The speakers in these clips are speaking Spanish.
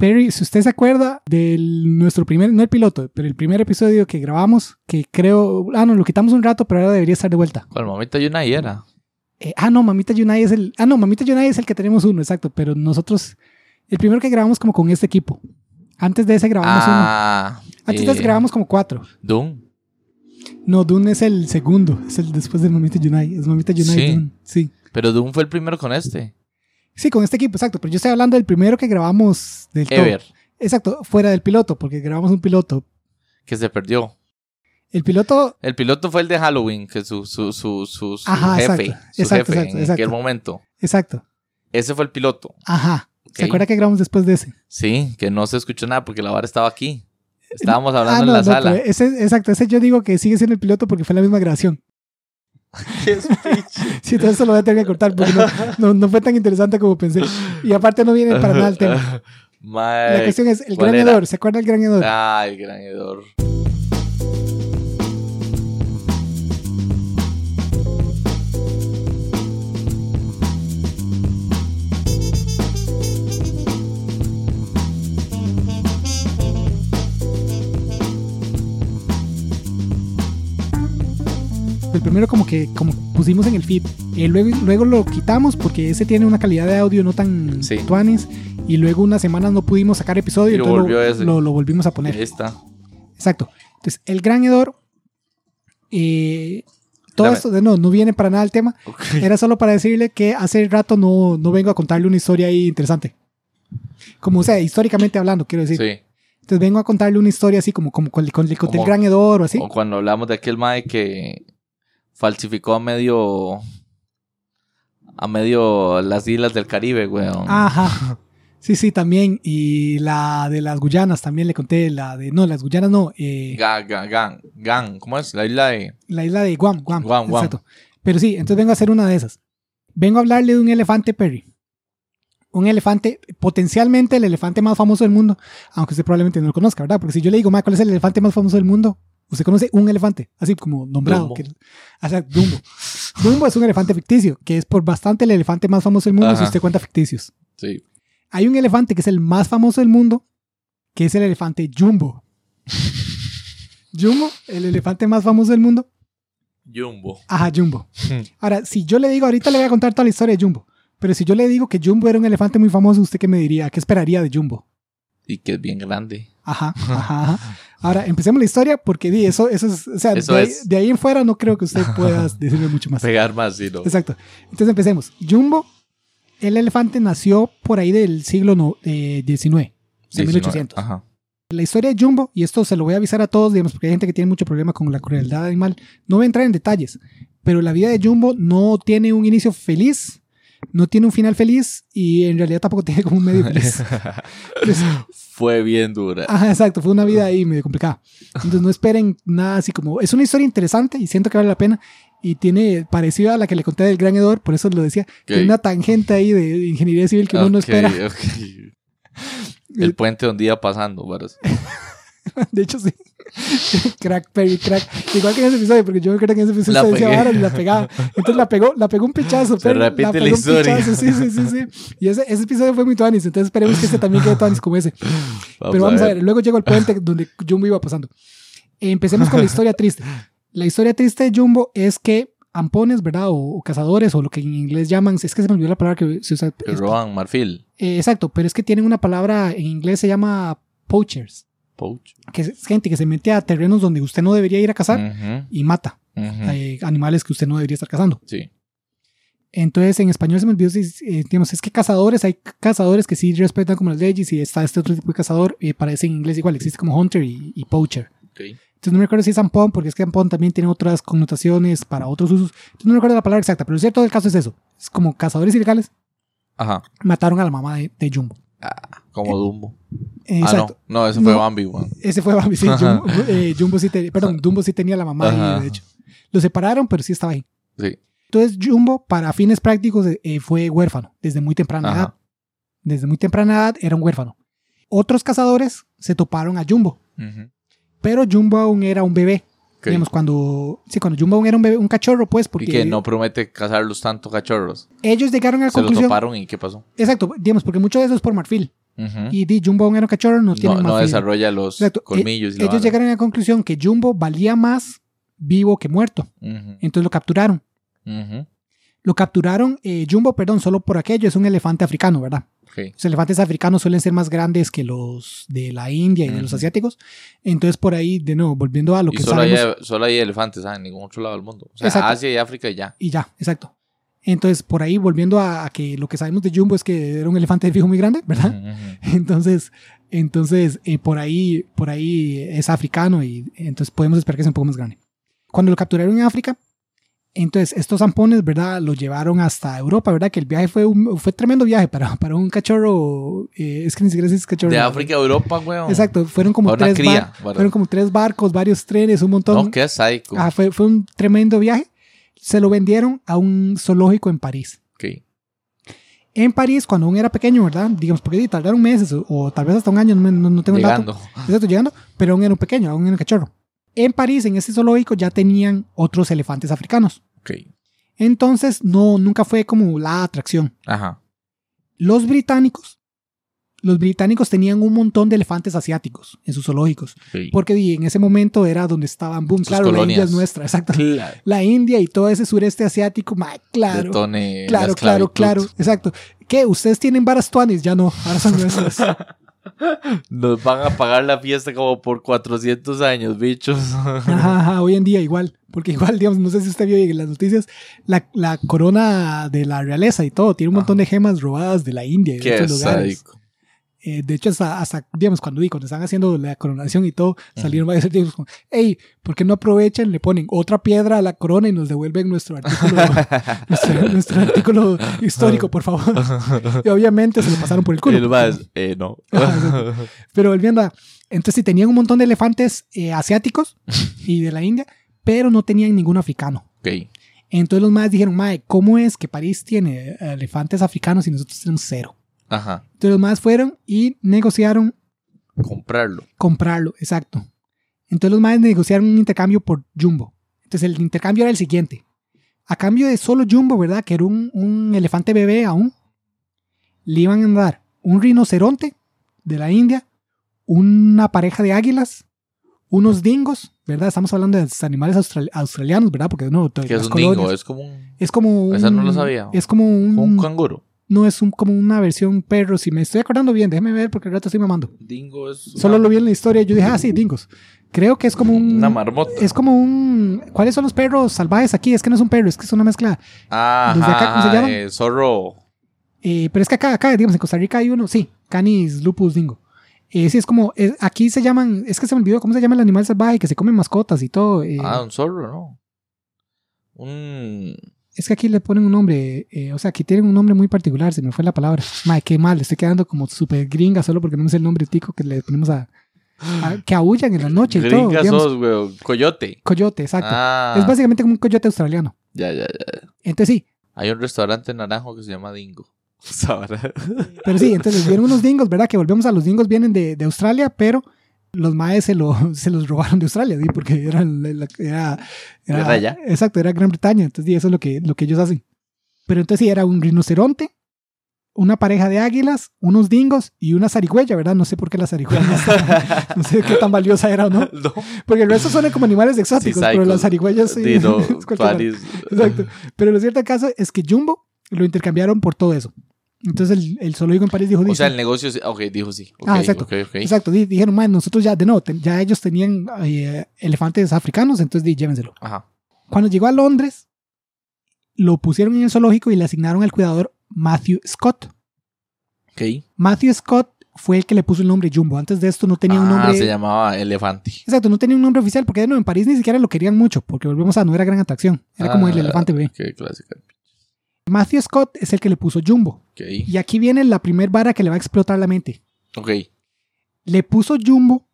Perry, si usted se acuerda del nuestro primer, no el piloto, pero el primer episodio que grabamos, que creo, ah, no, lo quitamos un rato, pero ahora debería estar de vuelta. Con Mamita Yunai era. Eh, ah, no, Mamita Yunai es el, ah, no, Mamita Yunai es el que tenemos uno, exacto, pero nosotros, el primero que grabamos como con este equipo. Antes de ese grabamos Ah, uno. Antes de ese grabamos como cuatro. Doom. No, Dune es el segundo, es el después de Mamita Yunai, es Mamita Yunai Sí. Dune, sí. Pero Doom fue el primero con este. Sí, con este equipo, exacto, pero yo estoy hablando del primero que grabamos del. Ever. Exacto, fuera del piloto, porque grabamos un piloto. Que se perdió. El piloto El piloto fue el de Halloween, que su, su, su, su, su Ajá, jefe, exacto, su exacto, jefe exacto, en aquel momento. Exacto. Ese fue el piloto. Ajá. ¿Se acuerda que grabamos después de ese? Sí, que no se escuchó nada porque la vara estaba aquí. Estábamos hablando Ah, en no, la no, sala. ese, exacto, ese yo digo que sigue siendo el piloto porque fue la misma grabación. Sí, entonces eso lo voy a tener que cortar porque no, no, no fue tan interesante como pensé. Y aparte no viene para nada el tema. La cuestión es el ¿cuál gran era? hedor. ¿Se acuerda del gran hedor? Ah, el gran hedor. El primero como que como pusimos en el feed. Eh, luego, luego lo quitamos porque ese tiene una calidad de audio no tan Sí. Y luego unas semanas no pudimos sacar episodio. Y lo entonces lo, ese. lo- lo volvimos a poner. Ahí está. Exacto. Entonces, el gran hedor. eh, todo Dame. esto no, no viene para nada el tema. Era solo para decirle que hace rato no, no vengo a contarle una historia ahí interesante. Como, o sea, históricamente hablando, quiero decir. Sí. Entonces vengo a contarle una historia así como, como con, con- con el gran hedor o así. O cuando hablamos de aquel mae que falsificó a medio. a medio las islas del Caribe, weón. Ajá. Sí, sí, también. Y la de las Guyanas también le conté. La de. No, las Guyanas no. eh, Gan, gan, gan. ¿Cómo es? La isla de. la isla de Guam. Guam. Guam, Guam. Exacto. Pero sí, entonces vengo a hacer una de esas. Vengo a hablarle de un elefante Perry. Un elefante, potencialmente el elefante más famoso del mundo. Aunque usted probablemente no lo conozca, ¿verdad? Porque si yo le digo, "Ma, ¿cuál es el elefante más famoso del mundo? Usted conoce un elefante, así como nombrado. Dumbo. Que, o sea, Dumbo. Dumbo es un elefante ficticio, que es por bastante el elefante más famoso del mundo si usted cuenta ficticios. Sí. Hay un elefante que es el más famoso del mundo, que es el elefante Jumbo. Jumbo, el elefante más famoso del mundo. Jumbo. Ajá, Jumbo. Hmm. Ahora, si yo le digo, ahorita le voy a contar toda la historia de Jumbo, pero si yo le digo que Jumbo era un elefante muy famoso, ¿usted qué me diría? ¿Qué esperaría de Jumbo? Y que es bien grande. Ajá, ajá, ajá. Ahora, empecemos la historia porque di, eso, eso es, o sea, Eso de, ahí- es. de ahí en fuera no creo que usted pueda decirme mucho más. Pegar más, sí, no. Exacto. Entonces empecemos. Jumbo, el elefante nació por ahí del siglo no, eh, 19, de 1800. Ajá. La historia de Jumbo, y esto se lo voy a avisar a todos, digamos, porque hay gente que tiene mucho problema con la crueldad animal, no voy a entrar en detalles, pero la vida de Jumbo no tiene un inicio feliz, no tiene un final feliz y en realidad tampoco tiene como un medio feliz. Entonces, Fue bien dura. ajá, exacto, fue una vida ahí medio complicada. Entonces no esperen nada así como... Es una historia interesante y siento que vale la pena y tiene parecido a la que le conté del Gran Hedor, por eso lo decía, tiene una tangente ahí de ingeniería civil que uno no espera. ok. El puente un día pasando, varas. De hecho, sí. crack, Perry, crack. Igual que en ese episodio, porque yo me acuerdo que en ese episodio La se decía varas y la pegaba. Entonces la pegó, la pegó un pichazo, Se Perry. repite la pegó un historia. pichazo, Sí, sí, sí, sí. Y ese, ese episodio fue muy tuanis, entonces esperemos que este también quede tuanis como ese. Pero vamos a ver, luego llegó el puente donde Jumbo iba pasando. Empecemos con la historia triste. La historia triste de Jumbo es que ampones, ¿verdad? O, o cazadores, o lo que en inglés llaman, es que se me olvidó la palabra que se usa. Que roban marfil. Eh, exacto, pero es que tienen una palabra en inglés se llama poachers, Poach. que es gente que se mete a terrenos donde usted no debería ir a cazar Ujú, y mata ujú. eh, animales que usted no debería estar cazando. Sí. Entonces, en español se me olvidó, si, eh, digamos, es que cazadores, hay cazadores que sí respetan como las leyes y está este otro tipo de cazador, eh, parece en inglés igual, existe como hunter y, y poacher. Ok. Entonces no me recuerdo si es ampón, porque es que ampón también tiene otras connotaciones para otros usos. Entonces no me recuerdo la palabra exacta, pero lo cierto del caso es eso. Es como cazadores ilegales Ajá. mataron a la mamá de, de Jumbo. Como Dumbo. Eh, Ah, no. No, ese fue No. Bambi. Ese fue Bambi, sí. Jumbo, eh, Jumbo sí te- perdón, Dumbo sí tenía la mamá ahí, de hecho. Lo separaron, pero sí estaba ahí. Sí. Entonces Jumbo, para fines prácticos, eh, fue huérfano desde muy temprana edad. Desde muy temprana edad era un huérfano. Otros cazadores se toparon a Jumbo, pero Jumbo aún era un bebé. Ok. Digamos, cuando, sí, cuando Jumbo aún era un, bebé, un cachorro, pues, porque Y que no promete cazarlos tanto cachorros. ellos llegaron a la Se los conclusión. toparon y ¿qué pasó? Exacto, digamos, porque mucho de eso es por marfil. Y di, Jumbo aún era un cachorro, no tiene no, más no desarrolla los Exacto. colmillos. y la Ellos llegaron a la conclusión que Jumbo valía más vivo que muerto. Entonces lo capturaron. Lo capturaron, eh, Jumbo, perdón, solo por aquello, es un elefante africano, ¿verdad? Los elefantes africanos suelen ser más grandes que los de la India y de los asiáticos. Entonces, por ahí, de nuevo, volviendo a lo Y que solo hay, sabemos. solo hay elefantes ah, en ningún otro lado del mundo. O sea, Exacto. Asia y África y ya. Y ya, exacto. Entonces, por ahí, volviendo a, a que lo que sabemos de Jumbo es que era un elefante de fijo muy grande, ¿verdad? Entonces, entonces eh, por ahí, por ahí es africano y entonces podemos esperar que sea un poco más grande. Cuando lo capturaron en África, entonces estos zampones, ¿verdad? Lo llevaron hasta Europa, ¿verdad? Que el viaje fue un fue tremendo viaje para, para un cachorro, eh, es que ni siquiera es cachorro. De África a Europa, weón. Exacto, fueron como tres cría, bar- ¿verdad? fueron como tres barcos, varios trenes, un montón. No, qué. Ah, fue, fue un tremendo viaje. Se lo vendieron a un zoológico en París. En París, cuando aún era pequeño, ¿verdad? Digamos, porque tardaron meses o, o tal vez hasta un año, no, tengo el dato. Llegando. Exacto, llegando, pero aún era un pequeño, aún era un cachorro. En París, en ese zoológico, ya tenían otros elefantes africanos. Entonces, no, nunca fue como la atracción. Ajá. Los británicos, los británicos tenían un montón de elefantes asiáticos en sus zoológicos, porque en ese momento era donde estaban, boom, Sus claro, la. India es nuestra, exacto. Claro. La India y todo ese sureste asiático, ma, claro. Detone Claro, claro, claro, exacto. ¿Qué? ¿Ustedes tienen varas tuanis? Ya no, ahora son nuestras. Nos van a pagar la fiesta como por 400 años, bichos. Ajá, ajá, hoy en día igual, porque igual, digamos, no sé si usted vio en las noticias, la, la corona de la realeza y todo, tiene un montón de gemas robadas de la India y de otros lugares. sádico. Eh, de hecho, hasta, hasta, digamos, cuando, cuando están haciendo la coronación y todo, salieron varios artículos como, hey, ¿por qué no aprovechan, le ponen otra piedra a la corona y nos devuelven nuestro artículo, nuestro, nuestro artículo histórico, por favor? y obviamente se lo pasaron por el culo. el más, eh, no. pero volviendo a. Entonces, sí, tenían un montón de elefantes eh, asiáticos y de la India, pero no tenían ningún africano. Entonces, los más dijeron, Mae, ¿cómo es que París tiene eh, elefantes africanos y nosotros tenemos cero? Ajá. Entonces, los más fueron y negociaron Comprarlo. comprarlo, exacto. Entonces, los más negociaron un intercambio por Jumbo. Entonces, el intercambio era el siguiente. A cambio de solo Jumbo, ¿verdad? Que era un, un elefante bebé aún, le iban a dar un rinoceronte de la India, una pareja de águilas, unos dingos, ¿verdad? Estamos hablando de animales austral- australianos, ¿verdad? Porque no, es un dingo, colonias- es como un, Es como un, Esa no lo sabía. Es como un, como un canguro. No es un, como una versión perro. Si me estoy acordando bien, déjeme ver porque el rato estoy mamando. Dingo es Solo lo vi en la historia y yo dije, ah, sí, dingos. Creo que es como un. una marmota. Es como un. ¿Cuáles son los perros salvajes aquí? Es que no es un perro, es que es una mezcla. Ajá, desde acá, ¿cómo se llaman? eh, zorro. Eh, pero es que acá, acá, digamos, en Costa Rica hay uno, sí, Canis lupus dingo. Eh, sí, es como. aquí se llaman. Es que se me olvidó cómo se llama el animal salvaje que se come mascotas y todo. eh, Ah, un zorro, ¿no? Un... Es que aquí le ponen un nombre. eh, o sea, aquí tienen un nombre muy particular, se me fue la palabra. Madre, qué mal, estoy quedando como súper gringa solo porque no me sé el nombre tico que le ponemos a. a- que aullan en la noche y todo. Digamos. sos, güey. Coyote. Coyote, exacto. Ah, Es básicamente como un coyote australiano. ya, ya, ya. Entonces sí, Hay un restaurante en Naranjo que se llama Dingo. Pero sí, entonces vieron unos dingos, ¿verdad? Que volvemos a los dingos vienen de, de Australia, pero los maes se, lo, se los robaron de Australia, ¿sí? Porque era, era, Era. Exacto, era Gran Bretaña, entonces eso es lo que, lo que ellos hacen. Pero entonces sí, era un rinoceronte, una pareja de águilas, unos dingos y una zarigüeya, ¿verdad? No sé por qué la zarigüeya, no, sé- no sé qué tan valiosa era o no, no. porque el resto son como animales exóticos, Sí, pero las zarigüeyas sí. Paris. Exacto. Pero lo cierto caso es que Jumbo lo intercambiaron por todo eso. Entonces el, el zoológico en París dijo, O sea, el negocio... Ok, dijo sí. Ah, exacto. exacto, di- dijeron, man, nosotros ya, de no, ya ellos tenían eh, elefantes africanos, entonces di, llévenselo. Ajá. Cuando llegó a Londres, lo pusieron en el zoológico y le asignaron al cuidador Matthew Scott. Ok. Matthew Scott fue el que le puso el nombre Jumbo. Antes de esto no tenía un ah, nombre... se llamaba Elefante. Exacto, no tenía un nombre oficial porque no, en París ni siquiera lo querían mucho porque volvemos a no era gran atracción. Era como el Ah, elefante bebé. Qué clásica. Matthew Scott es el que le puso Jumbo. Y aquí viene la primer vara que le va a explotar la mente. Ok. Le puso Jumbo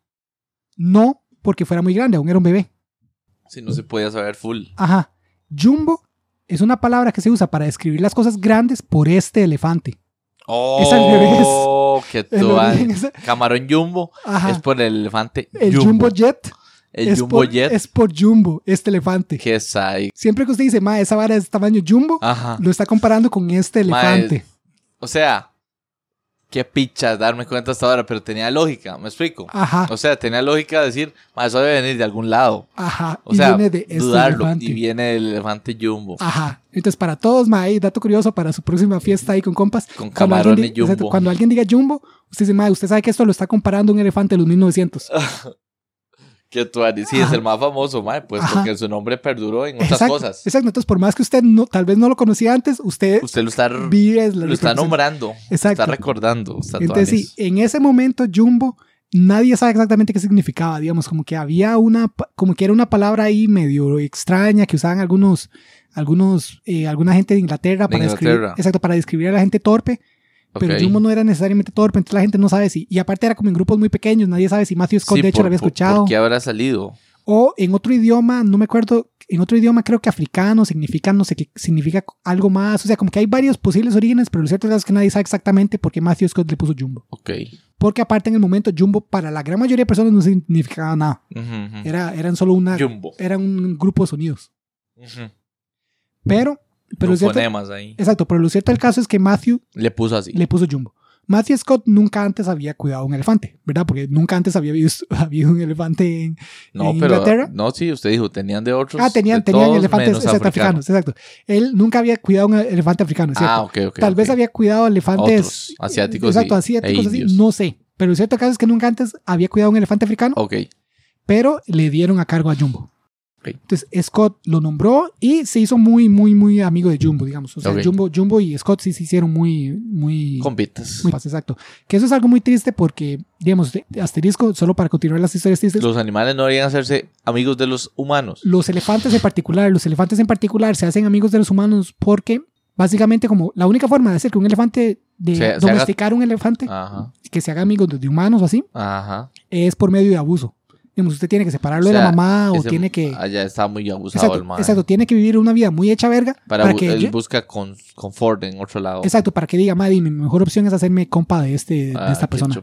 no porque fuera muy grande, aún era un bebé. Si no se podía saber full. Ajá. Jumbo es una palabra que se usa para describir las cosas grandes por este elefante. Es al revés. Oh, El Camarón Jumbo Ajá. es por el elefante el Jumbo, Jet, El es, Jumbo por, Jet. es por Jumbo, este elefante. Qué sai. Siempre que usted dice, ma, esa vara es tamaño Jumbo, Ajá. lo está comparando con este Ma, elefante. O sea, qué picha darme cuenta hasta ahora, pero tenía lógica, ¿me explico? Ajá. O sea, tenía lógica decir, "Ma, eso debe venir de algún lado. Ajá. O y sea, viene de este dudarlo. elefante. Y viene del elefante jumbo. Ajá. Entonces, para todos, mae, dato curioso para su próxima fiesta ahí con compas. Con cuando alguien camarones exacto, jumbo. cuando alguien diga jumbo, usted dice, mae, usted sabe que esto lo está comparando un elefante de los 1900. Que tú sí, es el más famoso, mae, pues Ajá. porque su nombre perduró en otras exacto, cosas. Exacto. Entonces, por más que usted no, tal vez no lo conocía antes, usted, Usted lo está, vive lo está nombrando. Exacto. Está recordando. Está Entonces, sí, en ese momento, Jumbo, nadie sabe exactamente qué significaba, digamos, como que había una, como que era una palabra ahí medio extraña que usaban algunos, algunos, eh, alguna gente de Inglaterra De para describir, Inglaterra. exacto, para describir a la gente torpe, pero Ok. Jumbo no era necesariamente torpe, entonces la gente no sabe si, y aparte era como en grupos muy pequeños, nadie sabe si Matthew Scott Sí, de hecho por- lo había escuchado, ¿Por qué habrá salido? o en otro idioma, no me acuerdo, en otro idioma creo que africano significa, no sé qué, significa algo más, o sea, como que hay varios posibles orígenes, pero lo cierto es que nadie sabe exactamente por qué Matthew Scott le puso Jumbo. Ok. Porque aparte en el momento Jumbo para la gran mayoría de personas no significaba nada. Ujú, ujú. Era, eran solo una... Jumbo. Era un grupo de sonidos. Ujú. Pero... pero lo cierto, ahí. exacto, pero lo cierto del caso es que Matthew Le puso así. le puso Jumbo. Matthew Scott nunca antes había cuidado un elefante, ¿verdad? Porque nunca antes había visto habido un elefante en... no, en pero. Inglaterra. No, sí, usted dijo, tenían de otros. Ah, tenían, de tenían elefantes exacto, africanos. exacto. Él nunca había cuidado un elefante africano, ¿cierto? Ah, ok, ok. Tal ok. vez había cuidado elefantes... Otros, asiáticos Exacto, y- asiáticos, e así, no sé. Pero el cierto caso es que nunca antes había cuidado un elefante africano. Ok. pero le dieron a cargo a Jumbo. Entonces Scott lo nombró y se hizo muy, muy, muy amigo de Jumbo, digamos. O sea. Jumbo, Jumbo y Scott sí se hicieron muy, muy, Compitas. muy exacto. Que eso es algo muy triste porque, digamos, asterisco, solo para continuar las historias tristes, Los animales no deberían hacerse amigos de los humanos. los elefantes en particular, los elefantes en particular se hacen amigos de los humanos porque básicamente como la única forma de hacer que un elefante, de Se- se haga- domesticar un elefante, Ajá. que se haga amigo de, de humanos o así, Ajá. es por medio de abuso. Digamos, usted tiene que separarlo O de la mamá o tiene que... Allá está muy abusado Exacto, el man. exacto, tiene que vivir una vida muy hecha verga Para, que él yo- busca con, confort en otro lado. exacto, para que diga, madre, mi mejor opción es hacerme compa de este Ah, de esta qué persona.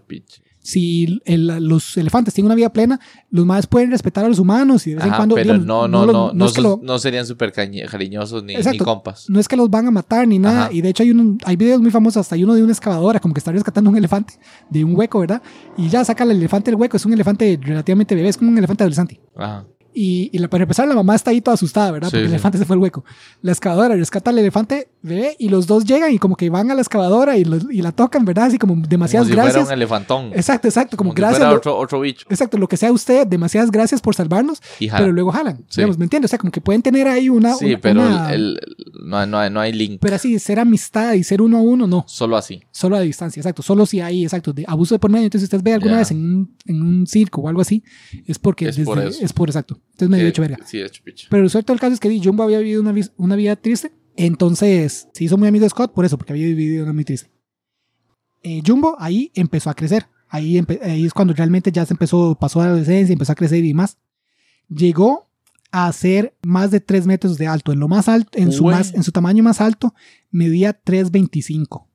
Si el- los elefantes tienen una vida plena, los más pueden respetar a los humanos y de vez en cuando pero digamos, no, no, no, los- no, es que sos- lo- no serían súper cariñosos ni, compas. no es que los van a matar ni nada. Ajá. Y de hecho hay, un, hay videos muy famosos, hasta hay uno de una excavadora, como que está rescatando un elefante de un hueco, ¿verdad? Y ya saca el elefante del hueco, es un elefante relativamente bebé, es como un elefante adolescente. Ajá. Y, y la- para empezar, la mamá está ahí toda asustada, ¿verdad? Sí, Porque el sí. elefante se fue al hueco. La excavadora rescata al elefante bebé y los dos llegan y como que van a la excavadora y, los- y la tocan, ¿verdad? Así como demasiadas Como si gracias. fuera un elefantón. Exacto, exacto, como, Como si gracias. fuera lo- otro, otro bicho. Exacto, lo que sea usted, demasiadas gracias por salvarnos, Y pero luego jalan. Sí. Digamos, ¿me entiendes? O sea, como que pueden tener ahí una. sí, una- pero una- el, el- no, hay- no, no hay link. Pero así, ser amistad y ser uno a uno, no. Solo así. Solo a distancia, exacto. Solo si hay, exacto, de abuso de por medio. Entonces, usted ve alguna Ya. vez en un, en un circo o algo así, es porque Es por eso. es por exacto. Entonces me dio hecho verga. Sí, es chupiche. Pero lo cierto del caso es que di, Jumbo había vivido una, una vida triste. Entonces se hizo muy amigo de Scott por eso, porque había vivido una muy triste. Eh, Jumbo ahí empezó a crecer. Ahí, ahí es cuando realmente ya se empezó, pasó a la adolescencia, empezó a crecer y más. Llegó a ser más de 3 metros de alto. En lo más alto, en su, más, en su tamaño más alto, medía 3.25.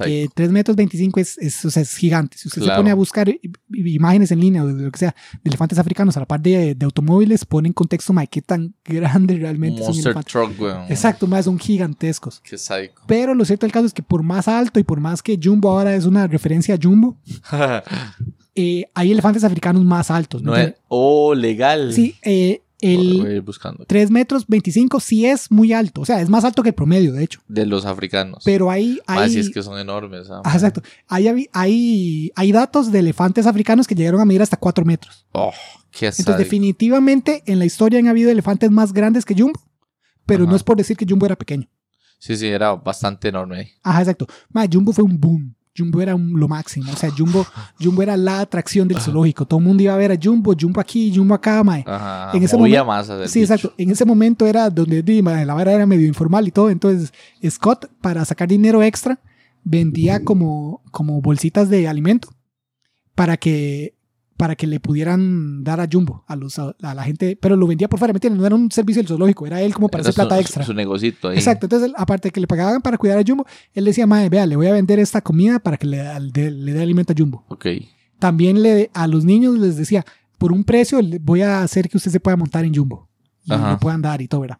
Que 3 metros 25 es, es, o sea, es gigante. Si usted se pone a buscar imágenes en línea o de lo que sea de elefantes africanos a la par de, de automóviles, pone en contexto, mae, qué tan grande realmente Monster elefante. Truck, weón. Exacto, son gigantescos. Qué psycho. Pero lo cierto del caso es que por más alto y por más que Jumbo ahora es una referencia a Jumbo, eh, hay elefantes africanos más altos. ¿me no es. Oh, legal. Sí, eh, el a ir buscando. 3 metros 25 sí es muy alto. O sea, es más alto que el promedio, de hecho. De los africanos. Pero ahí Ah, hay... sí, es que son enormes. ah, Ah, exacto. Hay, hay, hay, hay datos de elefantes africanos que llegaron a medir hasta 4 metros. Oh, qué Entonces, sádico. definitivamente en la historia han habido elefantes más grandes que Jumbo, pero Ajá. no es por decir que Jumbo era pequeño. Sí, sí, era bastante enorme. Ajá, exacto. Ma, Jumbo fue un boom. Jumbo era un- lo máximo. O sea, Jumbo, Jumbo era la atracción del zoológico. Todo el mundo iba a ver a Jumbo, Jumbo aquí, Jumbo acá, mae. Ajá. En ese movía momen- masas del Sí, bicho. exacto. En ese momento era donde mae, la vara era medio informal y todo. Entonces, Scott, para sacar dinero extra, vendía como, como bolsitas de alimento para que, para que le pudieran dar a Jumbo, a, los, a, a la gente. Pero lo vendía por fuera, ¿me entiendes? No era un servicio del zoológico, era él como para Era hacer plata su, extra. Su negocito ahí. Exacto, entonces aparte de que le pagaban para cuidar a Jumbo, él decía, madre, vea, le voy a vender esta comida para que le, de- le dé alimento a Jumbo. Ok. También le, a los niños les decía, por un precio le voy a hacer que usted se pueda montar en Jumbo y Ajá. le puedan dar y todo, ¿verdad?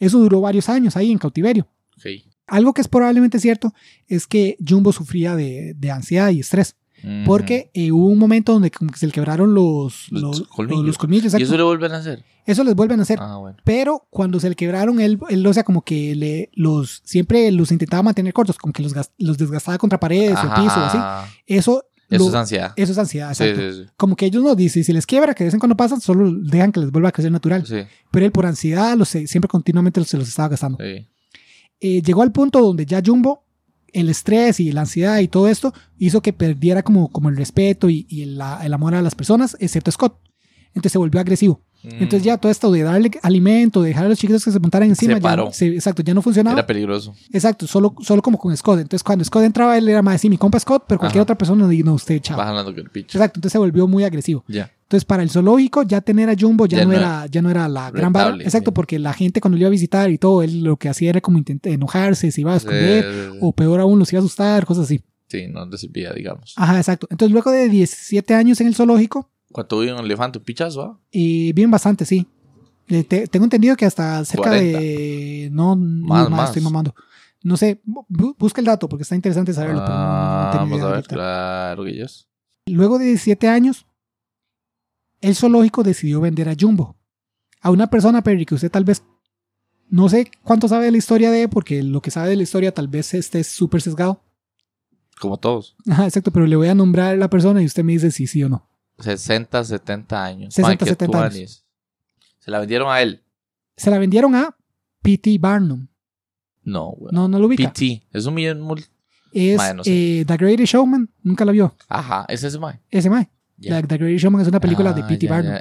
Eso duró varios años ahí en cautiverio. Ok. Algo que es probablemente cierto es que Jumbo sufría de, de ansiedad y estrés. Porque eh, hubo un momento donde como que se le quebraron los, Los los, colmillos. los colmillos. ¿Y eso le vuelven a hacer? Eso les vuelven a hacer. Ah, bueno. Pero cuando se le quebraron, él, él o sea, como que le, los, siempre los intentaba mantener cortos, como que los, los desgastaba contra paredes o Ajá. piso o así. Eso, Eso lo- es ansiedad. eso es ansiedad, Sí, exacto. sí, sí. Como que ellos no dicen, si les quiebra, que de vez en cuando pasa, solo dejan que les vuelva a crecer natural. Pero él por ansiedad, los, siempre continuamente se los estaba gastando. Eh, llegó al punto donde ya Jumbo, el estrés y la ansiedad y todo esto, hizo que perdiera como, como el respeto y, y el, el amor a las personas, excepto Scott. Entonces se volvió agresivo. Entonces ya todo esto de darle alimento, de dejar a los chiquitos que se montaran encima, Se ya paró. no- se- exacto, ya no funcionaba. Era peligroso. Exacto, solo, solo como con Scott. Entonces cuando Scott entraba, él era más así, mi compa Scott, pero cualquier Ajá. otra persona no, no usted, picho. Exacto, entonces se volvió muy agresivo. Ya. Entonces para el zoológico ya tener a Jumbo ya, Ya no, no era, ya no era la gran vara. rentable, Exacto, sí. porque la gente cuando lo iba a visitar y todo, él lo que hacía era como intentar enojarse, se iba a esconder, o peor aún, los iba a asustar, cosas así. sí, no le servía, digamos. Ajá, exacto. Entonces luego de 17 años en el zoológico, Cuando vi un elefante, un pichazo, ¿ah? y bien bastante, sí. Eh, te- tengo entendido que hasta cerca 40. de... No, no, Más, más, más. estoy mamando. No sé, bu- busca el dato porque está interesante saberlo. pero no- no Ah, vamos a ver, ahorita. claro que. Luego de 17 años, el zoológico decidió vender a Jumbo. A una persona, Perry, que usted tal vez no sé cuánto sabe de la historia de, porque lo que sabe de la historia tal vez esté súper sesgado. Como todos. Ajá, exacto, pero le voy a nombrar a la persona y usted me dice si sí o no. 60, 70 años. 60, Mae, qué 70 años. Se la vendieron a él. Se la vendieron a P.T. Barnum. No, güey. No, no lo ubica. PT. Es un millón. Es Mae, no sé. eh, The Greatest Showman. Nunca la vio. Ajá, ese es Mae. Ese mae. Ya. La- The Greatest Showman es una película de Ah, P.T. ya, Barnum.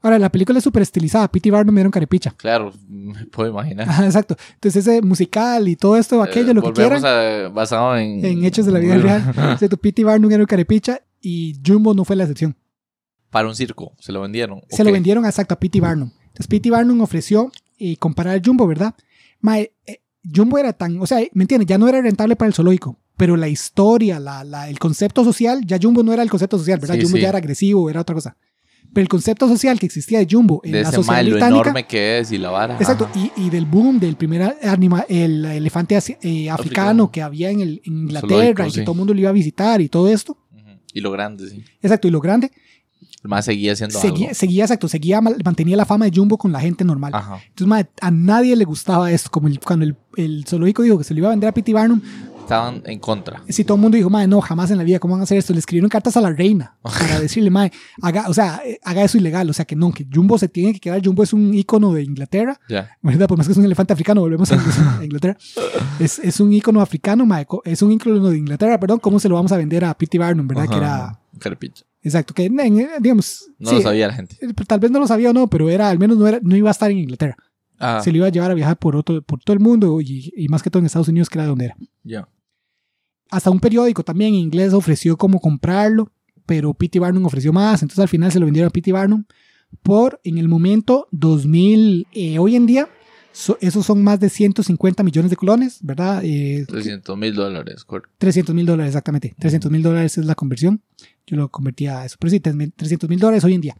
Ahora, la película es súper estilizada. P.T. Barnum era un carepicha. Claro, me puedo imaginar. Ajá, exacto. Entonces, ese musical y todo esto, aquello, Eh, lo que quieran. a- basado en... en hechos de la vida real. Excepto P.T. Barnum era un carepicha y Jumbo no fue la excepción. Para un circo, se lo vendieron. Se lo Ok. vendieron exacto a P.T. Barnum. Entonces P.T. Barnum ofreció eh, comparar a Jumbo, ¿verdad? Mae, eh, Jumbo era tan, o sea, ¿me entiendes? Ya no era rentable para el zoológico, pero la historia, la, la- el concepto social, ya Jumbo no era el concepto social, ¿verdad? Sí, Jumbo sí. ya era agresivo, era otra cosa. Pero el concepto social que existía de Jumbo en De la sociedad Mae, lo británica, enorme que es y la vara. Exacto, y, y del boom del primer anima, el elefante eh, africano, Africano. que había en, el, en Inglaterra y que sí. todo el mundo lo iba a visitar y todo esto. Ujú. Y lo grande, sí. Exacto, y lo grande, El Mae seguía haciendo seguía, algo. seguía, exacto, seguía, mal- mantenía la fama de Jumbo con la gente normal. Ajá. Entonces, mae, a nadie le gustaba esto. Como el- cuando el, el zoológico dijo que se lo iba a vender a P.T. Barnum, Estaban en contra. si todo el mundo dijo, mae, no, jamás en la vida, ¿cómo van a hacer esto? Le escribieron cartas a la reina para decirle, mae, haga, o sea, eh, haga eso ilegal. O sea, que no, que Jumbo se tiene que quedar. Jumbo es un ícono de Inglaterra, Ya. ¿verdad? Por más que es un elefante africano, volvemos a Inglaterra. Es, es un ícono africano, co- es un ícono de Inglaterra, perdón. ¿Cómo se lo vamos a vender a P.T. Barnum, verdad? Ajá, Que era, ajá. Carepicha. exacto, que, digamos, No sí, lo sabía la gente. eh, Tal vez no lo sabía o no, pero era, al menos no, era, no iba a estar en Inglaterra. Ah, se lo iba a llevar a viajar por, otro, por todo el mundo y, y más que todo en Estados Unidos, que era donde era. ya. Hasta un periódico también en inglés ofreció como comprarlo, pero P.T. Barnum ofreció más, entonces al final se lo vendieron a P.T. Barnum por, en el momento, 2000, eh, hoy en día, so- esos son más de 150 millones de colones, ¿verdad? Eh, 300 mil dólares. correcto. 300 mil dólares, exactamente. 300 mil dólares es la conversión. Yo lo convertía a eso, pero sí, 300 mil dólares hoy en día.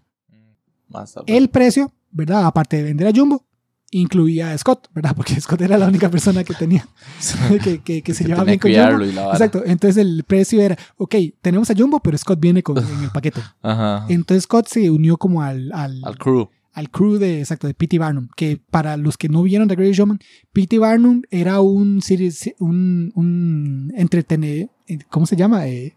Más tarde. El precio, ¿verdad? Aparte de vender a Jumbo, incluía a Scott, ¿verdad? Porque Scott era la única persona que tenía, que, que, que se Que llevaba bien con Jumbo. Exacto, entonces el precio era, ok, tenemos a Jumbo, pero Scott viene con, en el paquete. Ajá. Entonces Scott se unió como al, al, Al crew. al crew de, exacto, de P.T. Barnum, que para los que no vieron The Great Showman, P.T. Barnum era un, series- un, un entretenedor, ¿cómo se llama? Eh,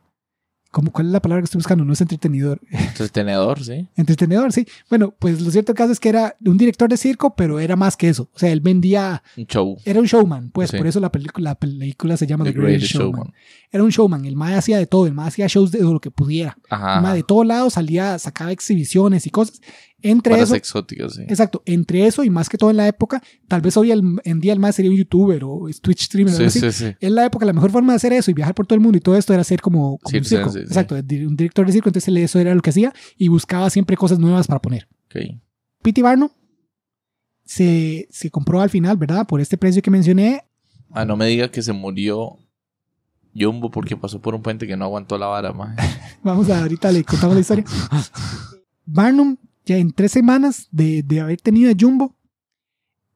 ¿cómo, ¿Cuál es la palabra que estoy buscando? No es entretenidor. Entretenedor, sí. Entretenedor, sí. Bueno, pues lo cierto caso es que era un director de circo, pero era más que eso. O sea, él vendía, Un show. era un showman, pues Sí. por eso la, película la película se llama The Greatest Showman. Showman. Era un showman, el mae hacía de todo, el mae hacía shows de lo que pudiera. Ajá. El mae de todos lados salía, sacaba exhibiciones y cosas. Entre Varas eso, exóticas, sí. exacto, entre eso y más que todo en la época, tal vez hoy el- en día el mae sería un youtuber o Twitch streamer o algo Sí, así. sí, sí. En la época la mejor forma de hacer eso y viajar por todo el mundo y todo esto era hacer como, como un circo. sí. Exacto, un director de circo, entonces eso era lo que hacía y buscaba siempre cosas nuevas para poner. Ok. P.T. Barnum se, se compró al final, ¿verdad? Por este precio que mencioné. Ah, no me diga que se murió Jumbo porque pasó por un puente que no aguantó la vara, más. Vamos a ahorita le contamos la historia. Barnum, ya en tres semanas de, de haber tenido a Jumbo,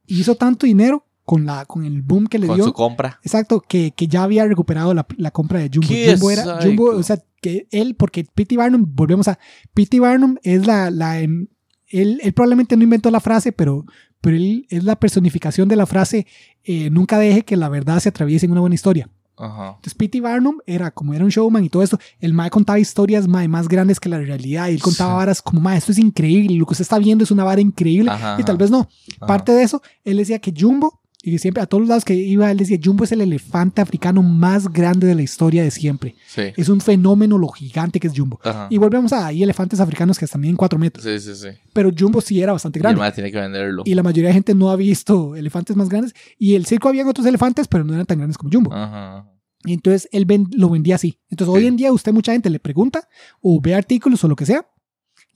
hizo tanto dinero con, la, con el boom que le Con dio. su compra. Exacto, que, que ya había recuperado la, la compra de Jumbo. ¡Qué Jumbo era! Jumbo, o sea, que él, porque P.T. Barnum, volvemos a, P.T. Barnum es la, la em, él, él probablemente no inventó la frase, pero, pero él es la personificación de la frase, eh, nunca deje que la verdad se atraviese en una buena historia. Ajá. Entonces P.T. Barnum era como era un showman y todo eso, el mae contaba historias mae, más grandes que la realidad y él contaba Sí. varas como mae, esto es increíble, lo que usted está viendo es una vara increíble Ajá, y tal vez no. Ajá. Parte de eso, él decía que Jumbo, y siempre a todos los lados que iba, él decía, Jumbo es el elefante africano más grande de la historia de siempre. Sí. Es un fenómeno lo gigante que es Jumbo. Ajá. Y volvemos a, hay elefantes africanos que están miden 4 metros, Sí, sí, sí. pero Jumbo sí era bastante Y grande. mae tiene que venderlo. Y la mayoría de gente no ha visto elefantes más grandes. Y el circo habían otros elefantes, pero no eran tan grandes como Jumbo. Ajá. ajá. Y entonces él ven- lo vendía así. Entonces Sí. hoy en día usted mucha gente le pregunta o ve artículos o lo que sea.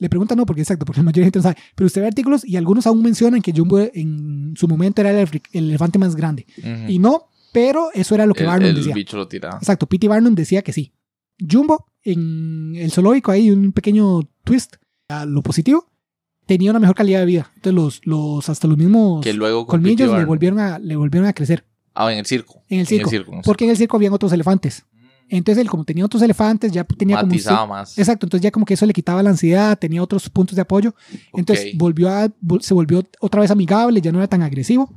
Le pregunta no, porque exacto, porque la mayoría de gente no sabe. Pero usted ve artículos y algunos aún mencionan que Jumbo en su momento era el, elefante más grande. Y no, pero eso era lo que el, Barnum el decía. bicho lo tiraba. Exacto, P.T. Barnum decía que sí. Jumbo, en el zoológico, hay un pequeño twist a lo positivo, tenía una mejor calidad de vida. Entonces los, los hasta los mismos Que luego con colmillos le volvieron, a, le volvieron a crecer. Ah, en el circo. En el circo. en el Porque en el circo habían otros elefantes. Entonces él como tenía otros elefantes, ya tenía como... un Matizaba más. Exacto, entonces ya como que eso le quitaba la ansiedad, tenía otros puntos de apoyo. Entonces Ok. volvió a, se volvió otra vez amigable, ya no era tan agresivo.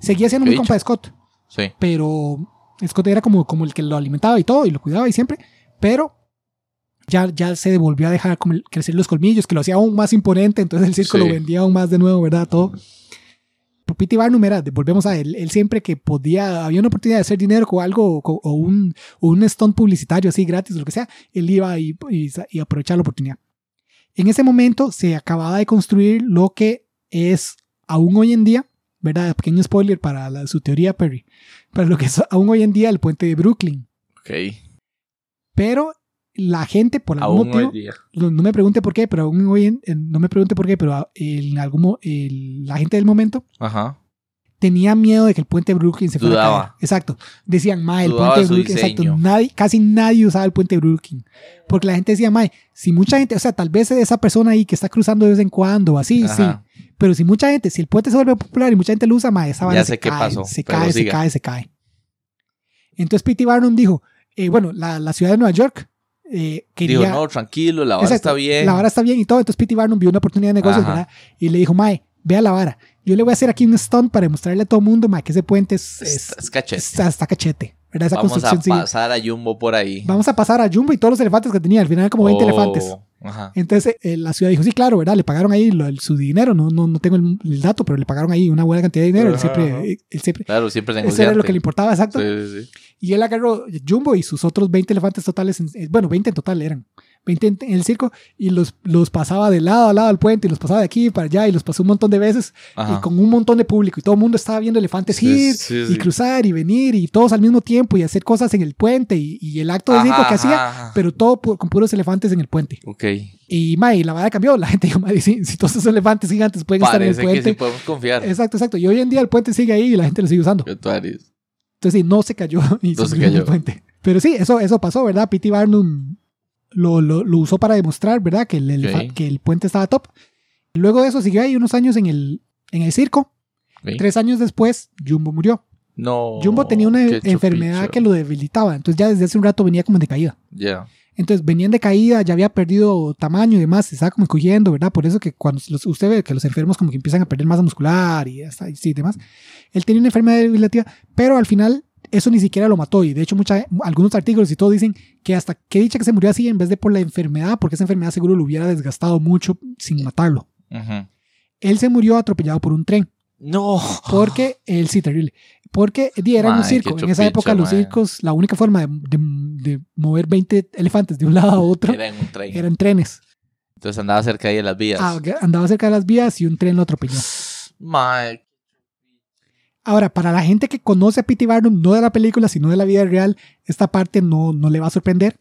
Seguía siendo muy compa de Scott, Sí. pero Scott era como, como el que lo alimentaba y todo, y lo cuidaba y siempre, pero ya, ya se volvió a dejar como crecer los colmillos, que lo hacía aún más imponente, entonces el circo Sí. lo vendía aún más de nuevo, ¿verdad? Todo. P.T. Barnum era, volvemos a él, él siempre que podía, había una oportunidad de hacer dinero con algo, o, o un, o un stunt publicitario así gratis, o lo que sea, él iba y, y, y aprovechaba la oportunidad. En ese momento se acababa de construir lo que es aún hoy en día, ¿verdad? Pequeño spoiler para la- su teoría, Perry, para lo que es aún hoy en día el puente de Brooklyn. Ok. Pero la gente, por algún Aún hoy motivo, día. no, no me pregunte por qué, pero aún hoy en, no me pregunte por qué, pero a- en algún el- la gente del momento Ajá. tenía miedo de que el puente de Brooklyn se fuera a Dudaba. caer. Exacto. Decían, mae, el Dudaba puente de Brooklyn, exacto. Nadie, casi nadie usaba el puente de Brooklyn. Porque la gente decía, mae, si mucha gente, o sea, tal vez esa persona ahí que está cruzando de vez en cuando, así, sí. Pero si mucha gente, si el puente se vuelve popular y mucha gente lo usa, mae, esa vara Ya se sé qué cae, pasó, se cae, se cae, se cae. Entonces P.T. Barnum dijo, eh, bueno, la, la ciudad de Nueva York eh, quería... Dijo, no, tranquilo, la vara Exacto, está bien. La vara está bien y todo. Entonces P.T. Barnum vio una oportunidad de negocios, Ajá. ¿verdad? Y le dijo, Mae, vea la vara. Yo le voy a hacer aquí un stunt para demostrarle a todo el mundo, Mae, que ese puente es, es- Es, es cachete. está, está cachete. ¿Verdad? Esa Vamos a sigue. pasar a Jumbo por ahí. Vamos a pasar a Jumbo y todos los elefantes que tenía. Al final eran como 20 Oh, elefantes. Ajá. Entonces eh, la ciudad dijo, sí, claro, ¿verdad? Le pagaron ahí lo- el- su dinero. No, no, no tengo el, el dato, pero le pagaron ahí una buena cantidad de dinero. Él Ajá, siempre, ajá. él siempre, Claro, siempre eso era lo que le importaba, exacto. Sí, sí, sí. Y él agarró Jumbo y sus otros 20 elefantes totales, en- eh, bueno, 20 en total eran, 20 en, el circo, y los, los pasaba de lado a lado del puente, y los pasaba de aquí para allá, y los pasó un montón de veces, Ajá. y con un montón de público, y todo el mundo estaba viendo elefantes Sí, ir, sí, y sí. cruzar, y venir, y todos al mismo tiempo, y hacer cosas en el puente, y, y el acto de circo que hacía, ajá, pero todo pu- con puros elefantes en el puente. Ok. Y, mae, la verdad cambió, la gente dijo, mae, si, si todos esos elefantes gigantes pueden estar en el Parece que sí puente. podemos confiar. Exacto, exacto. Y hoy en día el puente sigue ahí y la gente lo sigue usando. Entonces sí, no se cayó y No se murió en el cayó. puente. Pero sí, eso, eso pasó, ¿verdad? P.T. Barnum lo, lo, lo usó para demostrar, ¿verdad? Que el, elefa- Ok. que el puente estaba top. Luego de eso siguió ahí unos años en el, en el circo. Ok. Tres años después, Jumbo murió. No. Jumbo tenía una enfermedad que lo debilitaba. Entonces ya desde hace un rato venía como en decaída. Ya. Entonces venían de caída, ya había perdido tamaño y demás, se estaba como encogiendo, ¿verdad? Por eso que cuando los- usted ve que los enfermos como que empiezan a perder masa muscular y hasta, y sí, demás. Él tenía una enfermedad debilitativa, pero al final eso ni siquiera lo mató. Y de hecho, mucha, algunos artículos y todo dicen que hasta que dicha que se murió así en vez de por la enfermedad, porque esa enfermedad seguro lo hubiera desgastado mucho sin matarlo. Él se murió atropellado por un tren. No. Porque, él sí, terrible. Porque era un Mae, circo. En esa época, los circos, la única forma de, de- de mover 20 elefantes de un lado a otro Era en un tren. eran trenes. Entonces andaba cerca ahí de las vías. Ah, andaba cerca de las vías y un tren lo atropelló. Mae. Ahora, para la gente que conoce a P.T. Barnum, no de la película, sino de la vida real, esta parte no, no le va a sorprender.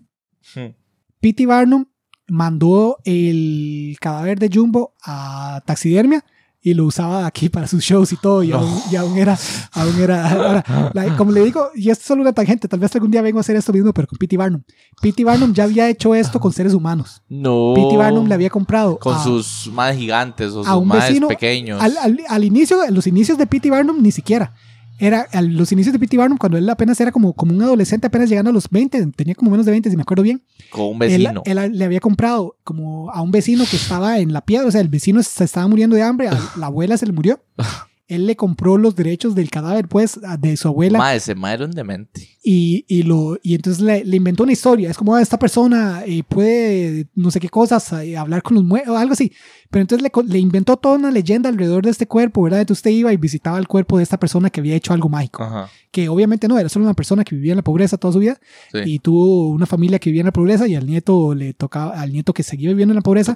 Hmm. P.T. Barnum mandó el cadáver de Jumbo a taxidermia y lo usaba aquí para sus shows y todo, y, No. aún, y aún era, aún era, ahora, la- como le digo, y esto es solo una tangente, tal vez algún día vengo a hacer esto mismo, pero con P.T. Barnum. P.T. Barnum ya había hecho esto con seres humanos. No. P.T. Barnum le había comprado Con a- sus más gigantes o sus más pequeños. Al, al- al inicio, en los inicios de P.T. Barnum, ni siquiera. Era a los inicios de P.T. Barnum, cuando él apenas era como, como un adolescente, apenas llegando a los 20, tenía como menos de 20, si me acuerdo bien. Con un Él, vecino. él le había comprado como a un vecino que estaba en la piedra, o sea, el vecino se estaba muriendo de hambre, a la abuela se le murió. Él le compró los derechos del cadáver, pues, de su abuela. Mae, ese mae era un demente. y, y, lo, y entonces le, le inventó una historia. Es como, ah, esta persona eh, puede no sé qué cosas, eh, hablar con los muertos, algo así. Pero entonces le, le inventó toda una leyenda alrededor de este cuerpo, ¿verdad? Entonces usted iba y visitaba el cuerpo de esta persona que había hecho algo mágico. Ajá. Que obviamente no, era solo una persona que vivía en la pobreza toda su vida Sí. y tuvo una familia que vivía en la pobreza y al nieto le tocaba, al nieto que seguía viviendo en la pobreza.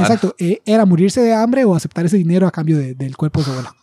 Exacto, eh, era morirse de hambre o aceptar ese dinero a cambio de- del cuerpo de su abuela.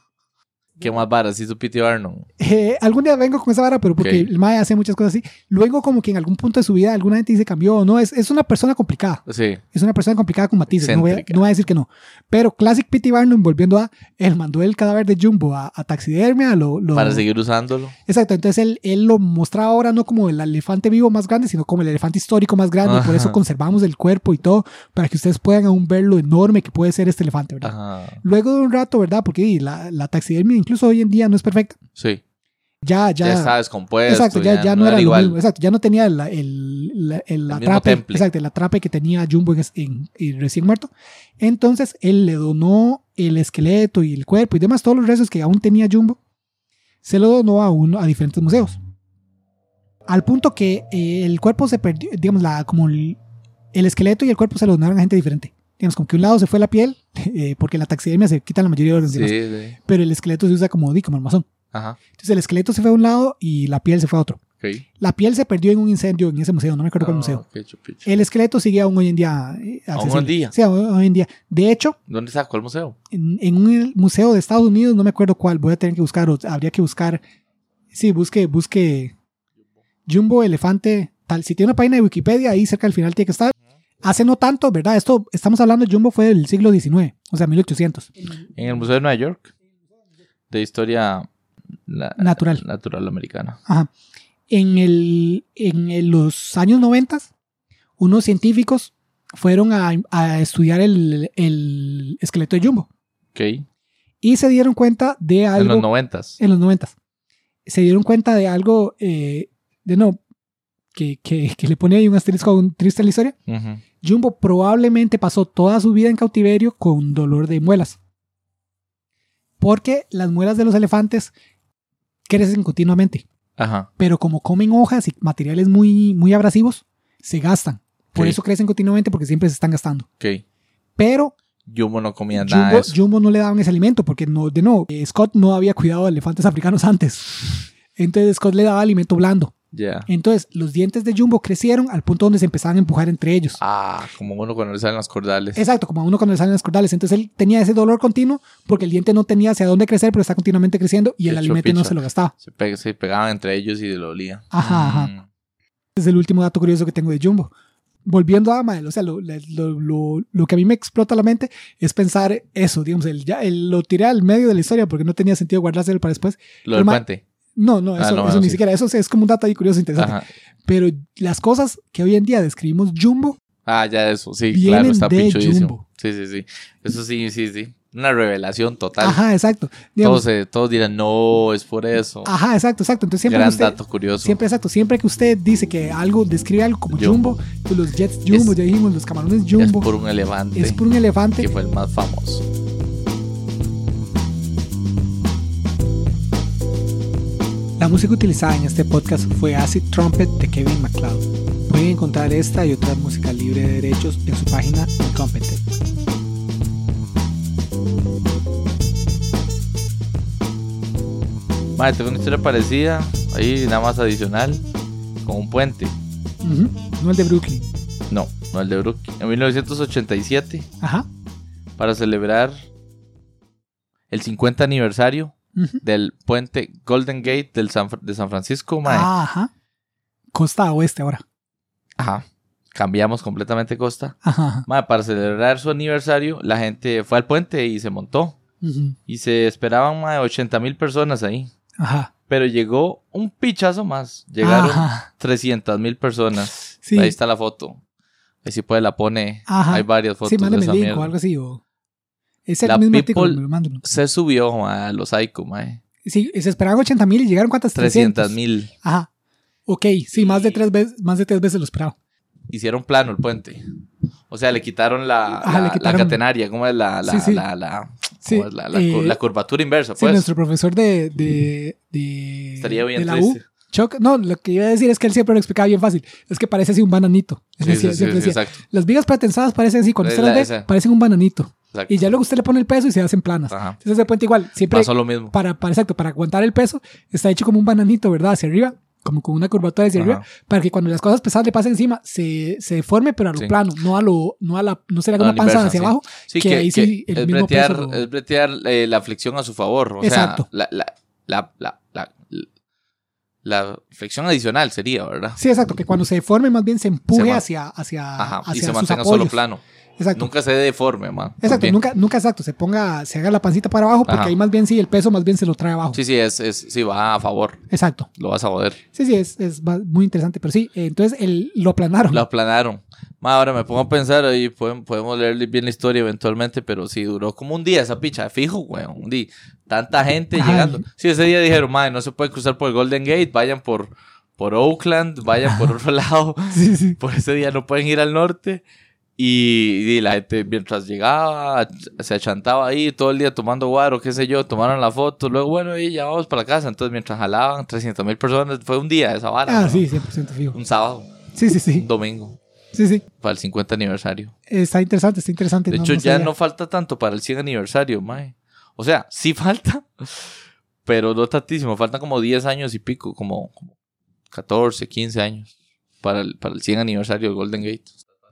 ¿Qué más varas hizo P.T. Barnum? Eh, algún día vengo con esa vara, pero porque Ok. el Mae hace muchas cosas así. Luego, como que en algún punto de su vida, alguna gente dice cambió o no. Es, es una persona complicada. Sí. Es una persona complicada con matices. No voy, a, no voy a decir que no. Pero Classic P.T. Barnum, volviendo a. Él mandó el cadáver de Jumbo a, a taxidermia. Lo, lo- Para seguir usándolo. Exacto. Entonces él, él lo mostraba ahora no como el elefante vivo más grande, sino como el elefante histórico más grande. y Por eso Ajá. conservamos el cuerpo y todo, para que ustedes puedan aún ver lo enorme que puede ser este elefante, ¿verdad? Ajá. Luego de un rato, ¿verdad? Porque la, la taxidermia, incluso hoy en día, no es perfecta. Sí. Ya, ya. Ya, estaba descompuesto. Exacto, ya, ya no, era, lo igual. mismo. Exacto, ya no tenía el, el, el, atrape. Exacto, el atrape que tenía Jumbo en, en- en recién muerto. Entonces él le donó el esqueleto y el cuerpo y demás, todos los restos que aún tenía Jumbo, se lo donó a, uno, a diferentes museos. Al punto que eh, el cuerpo se perdió, digamos, la, como el, el esqueleto y el cuerpo se lo donaron a gente diferente. Digamos, como que un lado se fue la piel, eh, porque la taxidermia se quitan la mayoría de y Sí, sí. pero el esqueleto se usa como, di, como armazón. Ajá. Entonces el esqueleto se fue a un lado y la piel se fue a otro. Ok. La piel se perdió en un incendio en ese museo, no me acuerdo cuál Ah, museo. El esqueleto sigue aún hoy en día eh, ¿Aún hoy en día? Sí, aún hoy en día. De hecho, ¿Dónde sacó el museo? en, en un museo de Estados Unidos, no me acuerdo cuál, voy a tener que buscar, o habría que buscar. Sí, busque, busque Jumbo Elefante, tal. Si tiene una página de Wikipedia, ahí cerca al final tiene que estar. Hace no tanto, ¿verdad? Esto, estamos hablando de Jumbo fue del siglo XIX, o sea, 1800. En el Museo de Nueva York. De historia la- Natural. natural americana. Ajá. En, el, en el- los años 90, unos científicos fueron a, a estudiar el, el esqueleto de Jumbo Ok. y se dieron cuenta de En algo los noventas. en los 90. Se dieron cuenta de algo, eh, de no, que, que, que le pone ahí un asterisco un triste en la historia. Ujú. Jumbo probablemente pasó toda su vida en cautiverio con dolor de muelas. Porque las muelas de los elefantes crecen continuamente. Ajá. pero como comen hojas y materiales muy, muy abrasivos, se gastan. Por Ok. eso crecen continuamente porque siempre se están gastando. Ok. Pero Jumbo no comía nada de eso. Jumbo no le daban ese alimento porque no, de nuevo, eh, Scott no había cuidado de elefantes africanos antes. Entonces Scott le daba alimento blando. Ya. Entonces los dientes de Jumbo crecieron al punto donde se empezaban a empujar entre ellos. Ah, como uno cuando le salen las cordales. Exacto, como uno cuando le salen las cordales. Entonces él tenía ese dolor continuo porque el diente no tenía hacia dónde crecer, pero está continuamente creciendo y el Picho, alimento no se lo gastaba. Se, pe- se pegaban entre ellos y lo olía. Ajá, ajá. Mm. es el último dato curioso que tengo de Jumbo. Volviendo a Amael, o sea, lo, lo, lo, lo que a mí me explota la mente es pensar eso, digamos, el, ya, el- lo tiré al medio de la historia porque no tenía sentido guardárselo para después. Lo del puente. No, no, Ah, eso, no, eso no, ni sí. siquiera, eso es, es como un dato ahí curioso, interesante. Ajá. Pero las cosas que hoy en día describimos Jumbo, Ah, ya eso. Sí, Vienen claro, está de. Jumbo. Sí, sí, sí. Eso sí, sí, sí. Una revelación total. ajá, exacto. Digamos, Todos, eh, todos dirán, no, es por eso. ajá, exacto, exacto. Entonces siempre Gran usted, dato curioso. siempre exacto, siempre que usted dice que algo describe algo como Jumbo. Jumbo, los Jets Jumbo, Es- ya dijimos, los camarones es Jumbo, por un elefante. es por un elefante. Que fue el más famoso. Música utilizada en este podcast fue Acid Trumpet de Kevin MacLeod. Pueden encontrar esta y otra música libre de derechos en su página Incompetent. Madre, tengo una historia parecida. Ahí nada más adicional. Con un puente. No el de Brooklyn. No, no el de Brooklyn. En 1987, Ajá. para celebrar el 50 aniversario del puente Golden Gate del San, de San Francisco, mae. Ah, Ajá. Costa oeste ahora. Ajá. Cambiamos completamente costa. Ajá. ajá. Mae, para celebrar su aniversario, la gente fue al puente y se montó. Y se esperaban más de 80 mil personas ahí. Ajá. Pero llegó un pichazo más. Llegaron Ajá. 300 mil personas. Sí. Ahí está la foto. Ahí si puede la pone. Ajá. Hay varias fotos Sí, de esa el link o algo así. O... Es el La mismo artículo, me lo mando. Se subió a los Psycho, mae. Sí, se esperaban 80 mil y llegaron cuántas? 300 mil. Ajá. Ok, sí, más de tres veces, más de tres veces lo esperaba. Hicieron plano el puente. O sea, le quitaron la, Ajá, la, le quitaron... la, catenaria, ¿cómo es la, la, sí, sí. la, sí. es eh, curvatura inversa? Pues. Sí, nuestro profesor de, de, de, Estaría bien de la U, Chuck, no, lo que iba a decir es que él siempre lo explicaba bien fácil. Es que parece así un bananito. Es decir, sí, siempre decía, las vigas pretensadas parecen así, cuando ve, parecen un bananito. Exacto. Y ya luego usted le pone el peso y se hacen planas. Ajá. Entonces ese puente igual, siempre... Pasó lo mismo. Para, para, exacto, para aguantar el peso, está hecho como un bananito, ¿verdad? Hacia arriba como con una curvatura hacia arriba, para que cuando las cosas pesadas le pasen encima, se, se deforme, pero a lo sí. plano, no a lo, no a la, no será como una panza hacia sí. abajo, sí, que, que, ahí sí el es mismo bretear, peso lo... Es bretear eh, la flexión a su favor, o Exacto. sea, la, la, la, la, la la flexión adicional sería, ¿verdad? Sí, exacto, que cuando se deforme más bien se empuje se hacia, hacia, Ajá, hacia y se mantenga solo plano. Exacto. Nunca se deforme, man. Exacto, nunca, nunca exacto, se ponga, se haga la pancita para abajo, porque Ajá. ahí más bien sí, el peso más bien se lo trae abajo. Sí, sí, es, es, sí, va a favor. Exacto. Lo vas a joder. Sí, sí, es, es muy interesante, pero sí, entonces el, lo aplanaron. Lo aplanaron. Ma, ahora me pongo a pensar, ahí podemos, podemos leer bien la historia eventualmente, pero sí, duró como un día esa picha, fijo, güey, un día. Tanta gente llegando. Sí, ese día dijeron, madre, no se puede cruzar por el Golden Gate, vayan por, por Oakland, vayan por otro lado. sí, sí. Por ese día no pueden ir al norte. Y, y, la gente mientras llegaba, se achantaba ahí todo el día tomando guaro, qué sé yo, tomaron la foto, luego bueno, y ya vamos para la casa. Entonces mientras jalaban 300 mil personas, fue un día de esa vara. Ah, ¿no? sí, 100% fijo. Un sábado. Sí, sí, sí. Un domingo. Sí, sí. Para el 50 aniversario. Está interesante, está interesante. De no, hecho, no ya sabía. no falta tanto para el 100 aniversario, mae. O sea, sí falta, pero no tantísimo. Faltan como 10 años y pico, como, como 14, 15 años para el, para el 100 aniversario de Golden Gate.